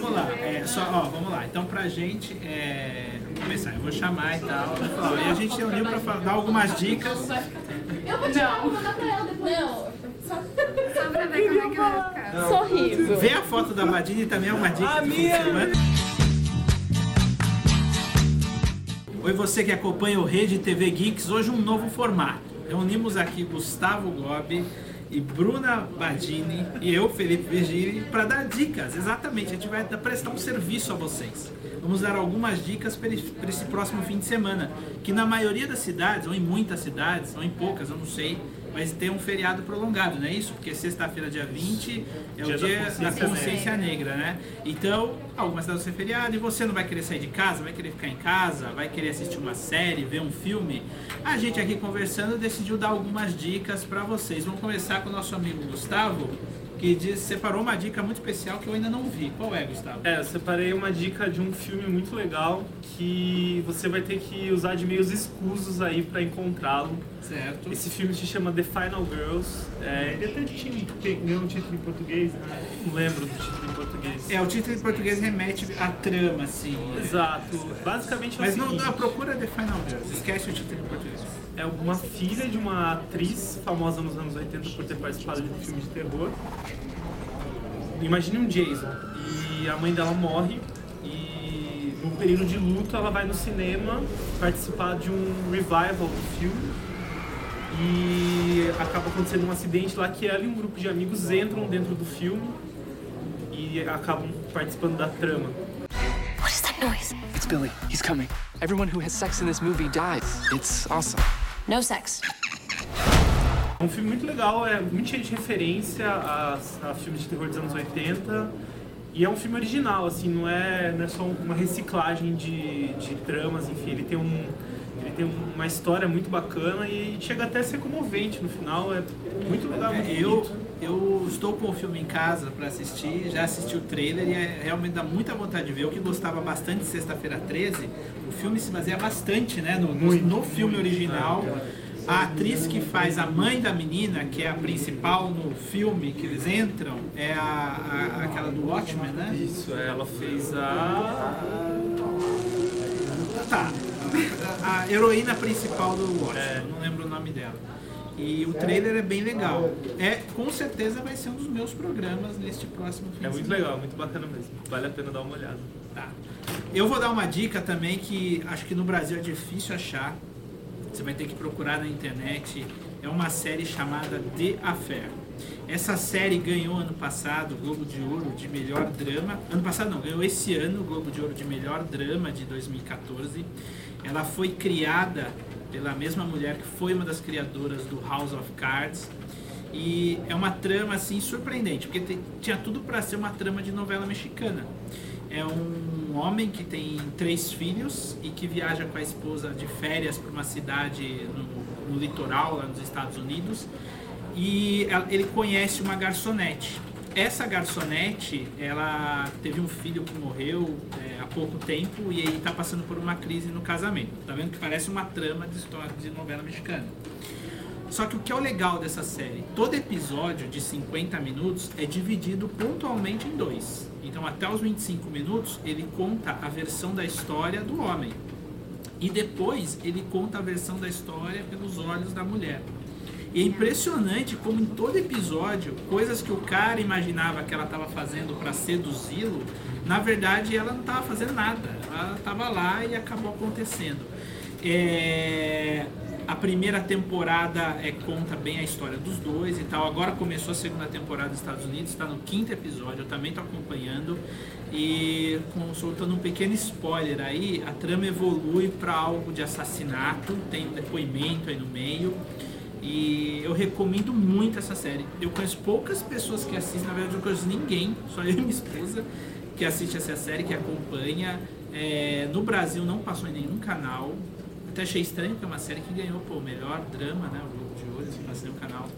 vamos lá. É, só, ó, vamos lá. Então, pra gente é, começar, eu vou chamar e tal. Ó, e a gente reuniu pra dar algumas dicas. Eu vou tirar, vou mandar pra ela depois. Não, só, pra ver como é que vai ficar. Sorriso. Ver a foto da Badine também é uma dica A minha-. Oi, você que acompanha o Rede TV Geeks, hoje um novo formato. Reunimos aqui Gustavo Gobi e Bruna Badini e eu, Felipe Virgili, para dar dicas. Exatamente, a gente vai prestar um serviço a vocês. Vamos dar algumas dicas para esse próximo fim de semana, que na maioria das cidades, ou em muitas cidades, ou em poucas, eu não sei, vai ter um feriado prolongado, não é isso? Porque sexta-feira, dia 20, é Dia o da dia da Consciência consciência negra, né? Então, algumas cidades vão ser feriado e você não vai querer sair de casa, vai querer ficar em casa, vai querer assistir uma série, ver um filme. A gente aqui conversando decidiu dar algumas dicas para vocês. Vamos começar com o nosso amigo Gustavo, que diz, separou uma dica muito especial que eu ainda não vi. Qual é, Gustavo? É, eu separei uma dica de um filme muito legal que você vai ter que usar de meios escusos aí pra encontrá-lo. Certo. Esse filme se chama The Final Girls. É, ele até tinha, ganhou um título em português, né? Não lembro do título em português. É, o título em português remete à trama, assim. né? Exato. Basicamente é Mas não, não, procura The Final Girls, esquece o título em português. É uma filha de uma atriz famosa nos anos 80 por ter participado de um filme de terror. Imagine um Jason. E a mãe dela morre e no período de luto ela vai no cinema participar de um revival do filme. E acaba acontecendo um acidente lá que ela e um grupo de amigos entram dentro do filme e acabam participando da trama. What is that noise? It's Billy. He's coming. Everyone who has sex in this movie dies. It's awesome. No sex. É um filme muito legal, é muito cheio de referência a, a filmes de terror dos anos 80. E é um filme original, assim, não é, não é só uma reciclagem de, de tramas, enfim, ele tem, um, ele tem uma história muito bacana e chega até a ser comovente no final, é muito legal, muito É, eu, bonito. eu estou com o filme em casa para assistir, já assisti o trailer e é, realmente dá muita vontade de ver. Eu que gostava bastante de Sexta-feira 13, o filme se baseia bastante né, no, no- Muito, no filme muito, original. A atriz que faz a mãe da menina, que é a principal no filme que eles entram, é a, a- aquela do Watchmen, né? Isso, ela fez a... Tá. A, a heroína principal do Watchmen, É. não lembro o nome dela. E o trailer é bem legal. É, com certeza vai ser um dos meus programas neste próximo fim É muito legal, muito bacana mesmo, vale a pena dar uma olhada. Tá. Eu vou dar uma dica também que acho que no Brasil é difícil achar. Você vai ter que procurar na internet. É uma série chamada The Affair. Essa série ganhou ano passado o Globo de Ouro de melhor drama. Ano passado não, ganhou esse ano o Globo de Ouro de melhor drama de 2014. Ela foi criada pela mesma mulher que foi uma das criadoras do House of Cards. E é uma trama assim surpreendente, porque tinha tudo para ser uma trama de novela mexicana. É um homem que tem três filhos e que viaja com a esposa de férias para uma cidade no, no litoral, lá nos Estados Unidos, e ele conhece uma garçonete. Essa garçonete, ela teve um filho que morreu é, há pouco tempo e aí está passando por uma crise no casamento. Tá vendo que parece uma trama de história de novela mexicana. Só que o que é o legal dessa série? Todo episódio de 50 minutos é dividido pontualmente em dois. Então, até os 25 minutos, ele conta a versão da história do homem. E depois, ele conta a versão da história pelos olhos da mulher. E é impressionante como em todo episódio, coisas que o cara imaginava que ela estava fazendo para seduzi-lo, na verdade ela não estava fazendo nada. Ela estava lá e acabou acontecendo. É, A primeira temporada é, conta bem a história dos dois e tal. Agora começou a segunda temporada dos Estados Unidos, está no quinto episódio, eu também estou acompanhando. E com, soltando um pequeno spoiler aí, a trama evolui para algo de assassinato, tem um depoimento aí no meio. E eu recomendo muito essa série. Eu conheço poucas pessoas que assistem, na verdade eu conheço ninguém, só eu e minha esposa, que assiste essa série, que acompanha. É, no Brasil não passou em nenhum canal. Até achei estranho, porque é uma série que ganhou o melhor drama, né? O Globo de Ouro, não passou nenhum canal.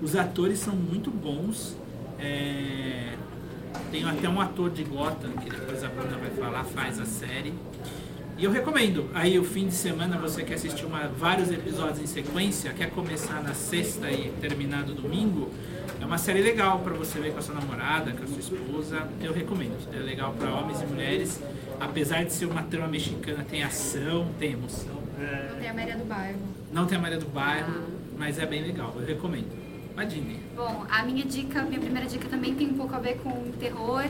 Os atores são muito bons. É, tem até um ator de Gotham, que depois a Bruna vai falar, faz a série. E eu recomendo. Aí o fim de semana você quer assistir uma, vários episódios em sequência, quer começar na sexta e terminar no domingo, é uma série legal para você ver com a sua namorada, com a sua esposa. Eu recomendo. É legal para homens e mulheres. Apesar de ser uma trama mexicana, tem ação, tem emoção. Não tem a Maria do Bairro. Não tem a Maria do Bairro, mas é bem legal. Eu recomendo. Imagine. Bom, a minha dica, minha primeira dica também tem um pouco a ver com terror.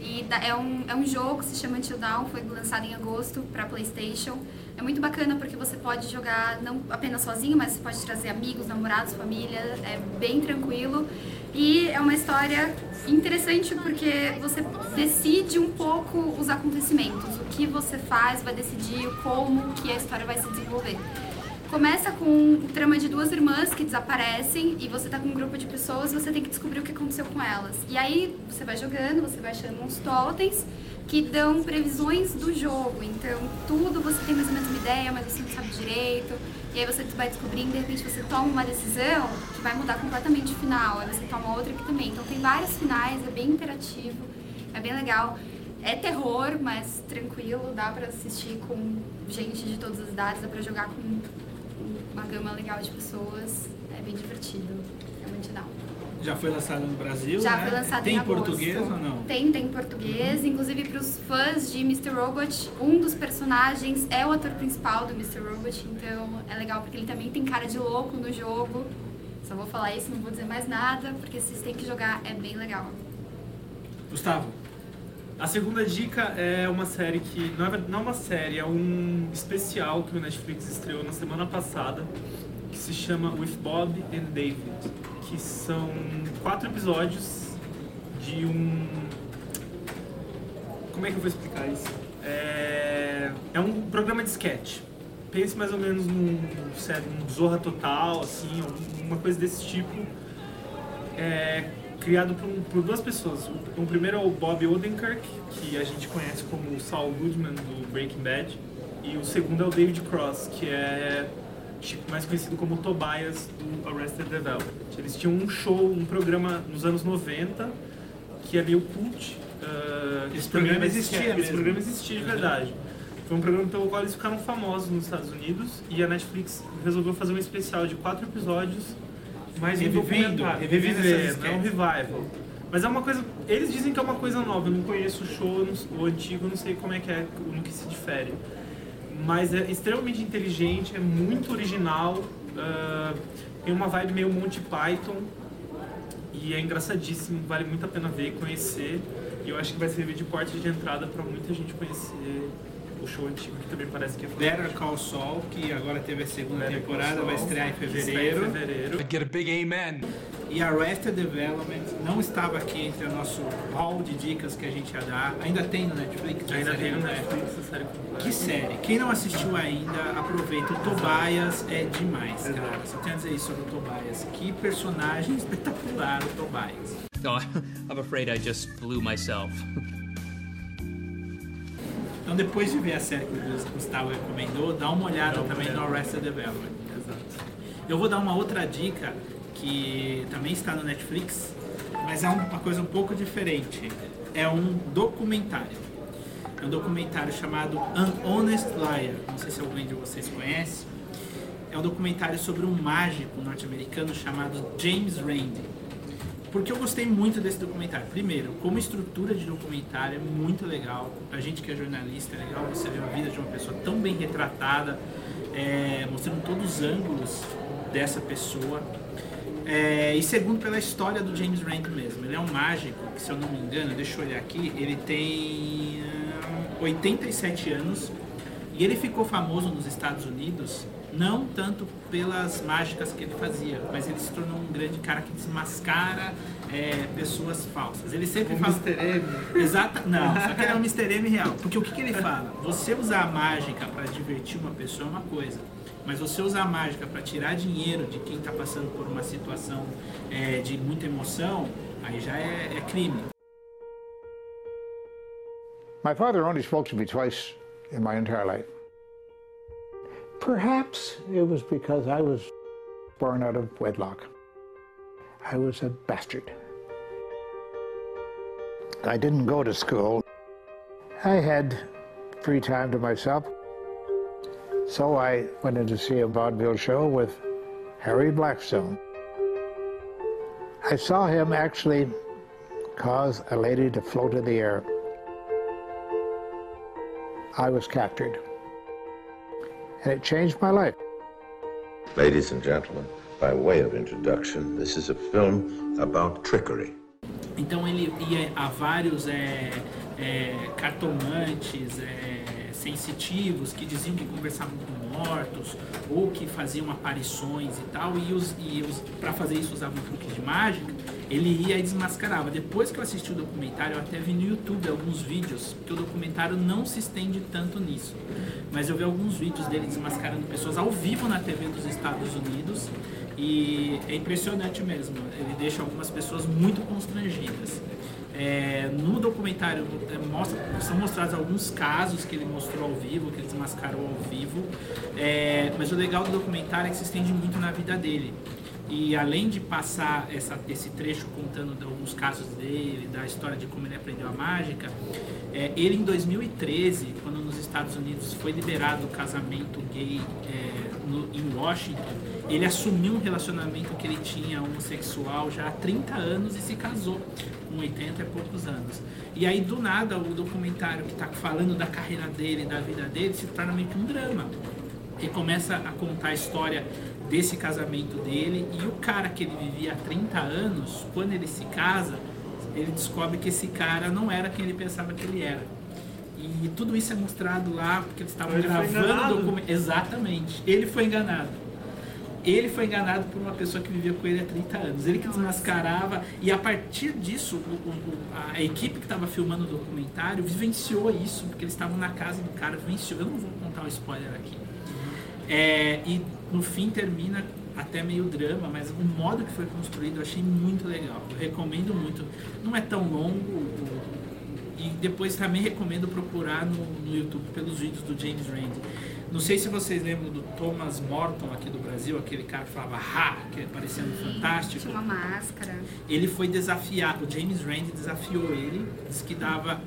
E é um, é um jogo que se chama Until Dawn, foi lançado em agosto para PlayStation. É muito bacana porque você pode jogar não apenas sozinho, mas você pode trazer amigos, namorados, família. É bem tranquilo. E é uma história interessante porque você decide um pouco os acontecimentos. O que você faz vai decidir como que a história vai se desenvolver. Começa com o trama de duas irmãs que desaparecem e você tá com um grupo de pessoas você tem que descobrir o que aconteceu com elas. E aí você vai jogando, você vai achando uns totens que dão previsões do jogo. Então tudo você tem mais ou menos uma ideia, mas você não sabe direito. E aí você vai descobrindo, de repente você toma uma decisão que vai mudar completamente o final. Aí você toma outra aqui também. Então tem vários finais, é bem interativo, é bem legal. É terror, mas tranquilo, dá pra assistir com gente de todas as idades, dá pra jogar com uma gama legal de pessoas. É bem divertido. É muito legal. Já foi lançado no Brasil? Já né? foi lançado Tem em agosto. português ou não? Tem, tem em português. Inclusive para os fãs de Mr. Robot, um dos personagens é o ator principal do Mr. Robot, então é legal porque ele também tem cara de louco no jogo. Só vou falar isso, não vou dizer mais nada, porque vocês têm que jogar, é bem legal. Gustavo, A segunda dica é uma série que. Não é, não é uma série, é um especial que o Netflix estreou na semana passada, que se chama With Bob and David. Que são quatro episódios de um. Como é que eu vou explicar isso? É, é um programa de sketch. Pense mais ou menos num, sério, num Zorra Total, assim, uma coisa desse tipo é criado por, por duas pessoas. O, o primeiro é o Bob Odenkirk, que a gente conhece como o Saul Goodman do Breaking Bad, e o segundo é o David Cross, que é tipo, mais conhecido como Tobias do Arrested Development. Eles tinham um show, um programa nos anos 90, que é meio cult. ah, Esse programa de existia sketch. Esse programa existia de verdade. Foi um programa pelo qual eles ficaram famosos nos Estados Unidos e a Netflix resolveu fazer um especial de quatro episódios mais um documentário. revivendo essas Revivendo, é um revival. Mas é uma coisa. Eles dizem que é uma coisa nova. Eu não conheço o show, não- o antigo, não sei como é que é, no que se difere. Mas é extremamente inteligente, é muito original. ah, tem uma vibe meio Monty Python. E é engraçadíssimo, vale muito a pena ver e conhecer. E eu acho que vai servir de porta de entrada para muita gente conhecer o show antigo, que também parece que é Better Call Saul, que agora teve a segunda Better temporada, vai estrear em fevereiro. Em fevereiro. Get a big amen. E Arrested Development não estava aqui entre o nosso hall de dicas que a gente ia dar. Ainda tem no Netflix? Ainda tem no? Netflix essa série completa. Que série? Quem não assistiu ainda, aproveita. O Tobias é demais, cara. Só tenho a dizer isso sobre o Tobias. Que personagem espetacular o Tobias. Oh, I'm afraid I just blew myself. Então depois de ver a série que o Gustavo recomendou, dá uma olhada uma também no. Arrested Development. Exato. Eu vou dar uma outra dica que também está no Netflix, mas é uma coisa um pouco diferente. É um documentário. É um documentário chamado An Honest Liar. Não sei se alguém de vocês conhece. É um documentário sobre um mágico norte-americano chamado James Randi. Porque eu gostei muito desse documentário. Primeiro, como estrutura de documentário é muito legal. A gente que é jornalista, é legal você ver a vida de uma pessoa tão bem retratada, é, mostrando todos os ângulos dessa pessoa. É, e segundo, pela história do James Randi mesmo. Ele é um mágico, que se eu não me engano, deixa eu olhar aqui, ele tem ah, 87 anos e ele ficou famoso nos Estados Unidos não tanto pelas mágicas que ele fazia, mas ele se tornou um grande cara que desmascara é, pessoas falsas. Ele sempre O fala. Mr. M. Exata, não, só que ele é um Mr. M real. Porque o que, que ele fala? Você usar a mágica para divertir uma pessoa é uma coisa. Mas você usar a mágica para tirar dinheiro de quem está passando por uma situação é, de muita emoção, aí já é, é crime. My father only spoke to me twice in my entire life. Perhaps it was because I was born out of wedlock. I was a bastard. I didn't go to school. I had free time to myself. So I went in to see a vaudeville show with Harry Blackstone. I saw him actually cause a lady to float in the air. I was captured. And it changed my life. Ladies and gentlemen, by way of introduction, this is a film about trickery. Então ele ia a vários é, é, cartomantes, é, sensitivos que diziam que conversavam com mortos ou que faziam aparições e tal, e, os, e os, para fazer isso usavam truques de mágica. Ele ia e desmascarava. Depois que eu assisti o documentário, eu até vi no YouTube alguns vídeos, porque o documentário não se estende tanto nisso. Mas eu vi alguns vídeos dele desmascarando pessoas ao vivo na TV dos Estados Unidos e é impressionante mesmo. Ele deixa algumas pessoas muito constrangidas. É, no documentário é, mostra, são mostrados alguns casos que ele mostrou ao vivo, que ele desmascarou ao vivo. É, mas o legal do documentário é que se estende muito na vida dele. E além de passar essa, esse trecho contando alguns casos dele, da história de como ele aprendeu a mágica, é, ele em 2013, quando nos Estados Unidos foi liberado o casamento gay é, no, em Washington, ele assumiu um relacionamento que ele tinha homossexual já há 30 anos e se casou com 80 e poucos anos. E aí do nada o documentário que está falando da carreira dele, da vida dele, se torna meio que um drama. E começa a contar a história desse casamento dele e o cara que ele vivia há 30 anos, quando ele se casa, ele descobre que esse cara não era quem ele pensava que ele era. E tudo isso é mostrado lá porque eles estavam Ele gravando o documento. Exatamente. Ele foi enganado. Ele foi enganado por uma pessoa que vivia com ele há 30 anos. Ele que desmascarava. E a partir disso, o- o- a equipe que estava filmando o documentário vivenciou isso, porque eles estavam na casa do cara, vivenciou. Eu não vou contar o spoiler aqui. É, e no fim termina até meio drama, mas o modo que foi construído eu achei muito legal. Eu recomendo muito. Não é tão longo. E depois também recomendo procurar no, no YouTube pelos vídeos do James Randi. Não sei se vocês lembram do Thomas Morton aqui do Brasil, aquele cara que falava ha, que parecia no Fantástico. Tinha uma máscara. Ele foi desafiado, o James Randi desafiou ele, disse que dava.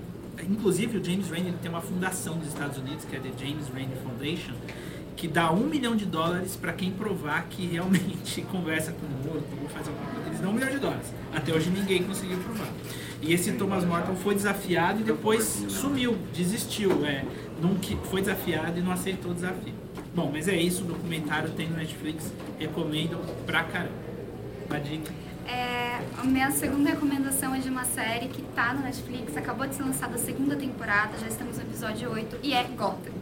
Inclusive, o James Randi ele tem uma fundação nos Estados Unidos, que é a The James Randi Foundation, que dá um milhão de dólares para quem provar que realmente conversa com o morto, ou faz alguma coisa. Eles dão um milhão de dólares. Até hoje ninguém conseguiu provar. E esse Thomas Morton foi desafiado e depois sumiu, desistiu. É, não, foi desafiado e não aceitou o desafio. Bom, mas é isso, o documentário tem no Netflix, recomendo pra caramba. Uma dica. É, a minha segunda recomendação é de uma série que tá no Netflix, acabou de ser lançada a segunda temporada, já estamos no episódio 8, e é Gotham.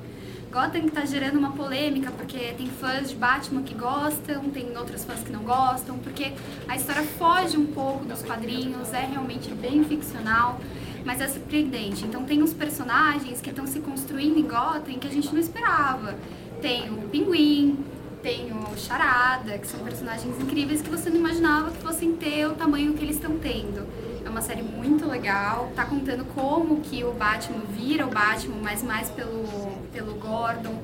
Gotham que tá gerando uma polêmica, porque tem fãs de Batman que gostam, tem outros fãs que não gostam, porque a história foge um pouco dos quadrinhos, é realmente bem ficcional, mas é surpreendente. Então tem uns personagens que estão se construindo em Gotham que a gente não esperava. Tem o Pinguim, tem o Charada, que são personagens incríveis que você não imaginava que fossem ter o tamanho que eles estão tendo. É uma série muito legal, tá contando como que o Batman vira o Batman, mas mais pelo, pelo Gordon.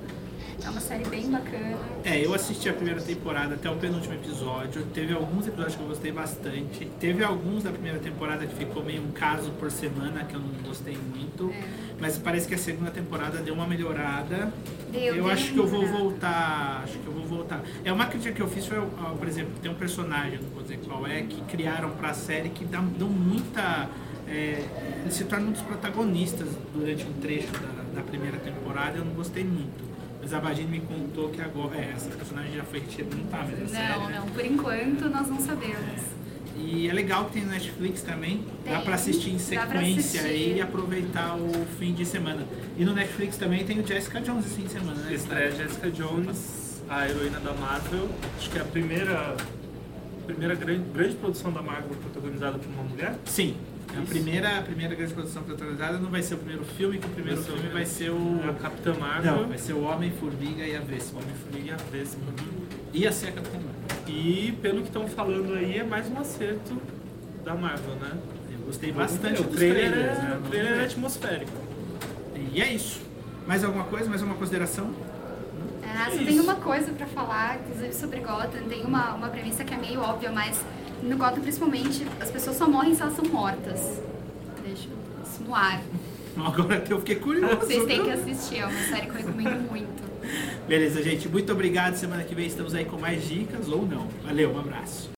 É uma série bem bacana. É, eu assisti a primeira temporada até o penúltimo episódio. Teve alguns episódios que eu gostei bastante. Teve alguns da primeira temporada que ficou meio um caso por semana que eu não gostei muito. Mas parece que a segunda temporada deu uma melhorada. Deu, eu deu acho que eu vou voltar. Acho que eu vou voltar. É uma crítica que eu fiz foi, por exemplo, tem um personagem, não vou dizer qual é, que criaram pra série que dá, dão muita. É, ele se torna um dos protagonistas durante um trecho da, da primeira temporada. Eu não gostei muito. Mas a Vadine me contou que agora. É, essa personagem já foi retirada, não tá mais na série. Não, né? não, por enquanto nós não sabemos. E é legal que tem no Netflix também. Dá Tem. pra assistir em Dá sequência assistir. e aproveitar o fim de semana. E no Netflix também tem o Jessica Jones esse fim de semana, né? Estreia Jessica Jones, a heroína da Marvel. Acho que é a primeira, primeira grande, grande produção da Marvel protagonizada por uma mulher. Sim. A primeira, a primeira grande produção protagonizada não vai ser o primeiro filme, que o primeiro Vai filme vai ser o. Capitã Marvel. Não, vai ser o Homem-Formiga e a Vespa. Homem-Formiga e a Vespa. Ia ser a Capitã Marvel. E pelo que estão falando aí, é mais um acerto da Marvel, né? Eu gostei bastante o dos trailer, trailers, é, né? o trailer é atmosférico. E é isso. Mais alguma coisa? Mais alguma consideração? Ah, É só isso. tem uma coisa pra falar, inclusive sobre Gotham. Tem uma, uma premissa que é meio óbvia, mas no Gotham, principalmente, as pessoas só morrem se elas são mortas. Deixa isso no ar. Agora que eu fiquei curioso. Vocês têm que assistir, é uma série que eu recomendo muito. Beleza, gente. Muito obrigado. Semana que vem estamos aí com mais dicas ou não. Valeu, um abraço.